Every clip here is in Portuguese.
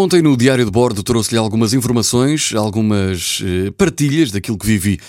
Ontem no Diário de Bordo trouxe-lhe algumas informações, algumas eh, partilhas daquilo que vivi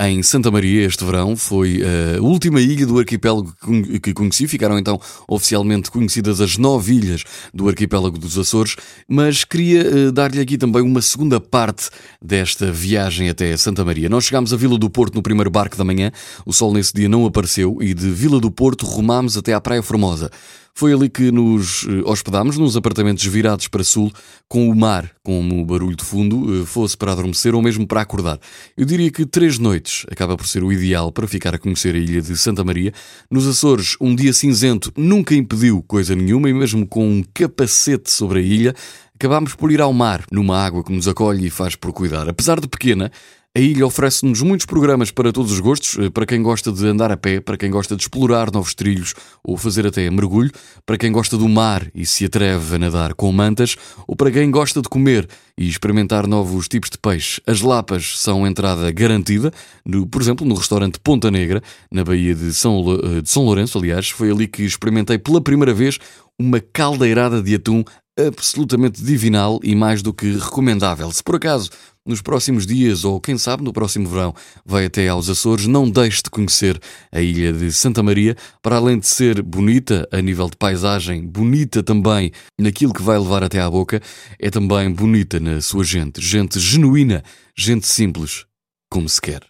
em Santa Maria este verão. Foi a última ilha do arquipélago que conheci. Ficaram então oficialmente conhecidas as nove ilhas do arquipélago dos Açores, mas queria eh, dar-lhe aqui também uma segunda parte desta viagem até Santa Maria. Nós chegámos a Vila do Porto no primeiro barco da manhã, o sol nesse dia não apareceu e de Vila do Porto rumámos até à Praia Formosa. Foi ali que nos eh, hospedámos, nos apartamentos virados para sul, com o mar como barulho de fundo, eh, fosse para adormecer ou mesmo para acordar. Eu diria que três noites acaba por ser o ideal para ficar a conhecer a ilha de Santa Maria. Nos Açores, um dia cinzento nunca impediu coisa nenhuma, e mesmo com um capacete sobre a ilha, acabámos por ir ao mar, numa água que nos acolhe e faz por cuidar. Apesar de pequena, a ilha oferece-nos muitos programas para todos os gostos, eh, para quem gosta de andar a pé, para quem gosta de explorar novos trilhos ou fazer até mergulho, para quem gosta do mar e se atreve a nadar com mantas, ou para quem gosta de comer e experimentar novos tipos de peixe. As lapas são entrada garantida, no, por exemplo, no restaurante Ponta Negra, na Baía de São, eh, de São Lourenço, aliás, foi ali que experimentei pela primeira vez uma caldeirada de atum absolutamente divinal e mais do que recomendável. Se por acaso nos próximos dias ou quem sabe no próximo verão vai até aos Açores, não deixe de conhecer a ilha de Santa Maria, para além de ser bonita a nível de paisagem, bonita também naquilo que vai levar até à boca, é também bonita na sua gente, gente genuína, gente simples, como se quer.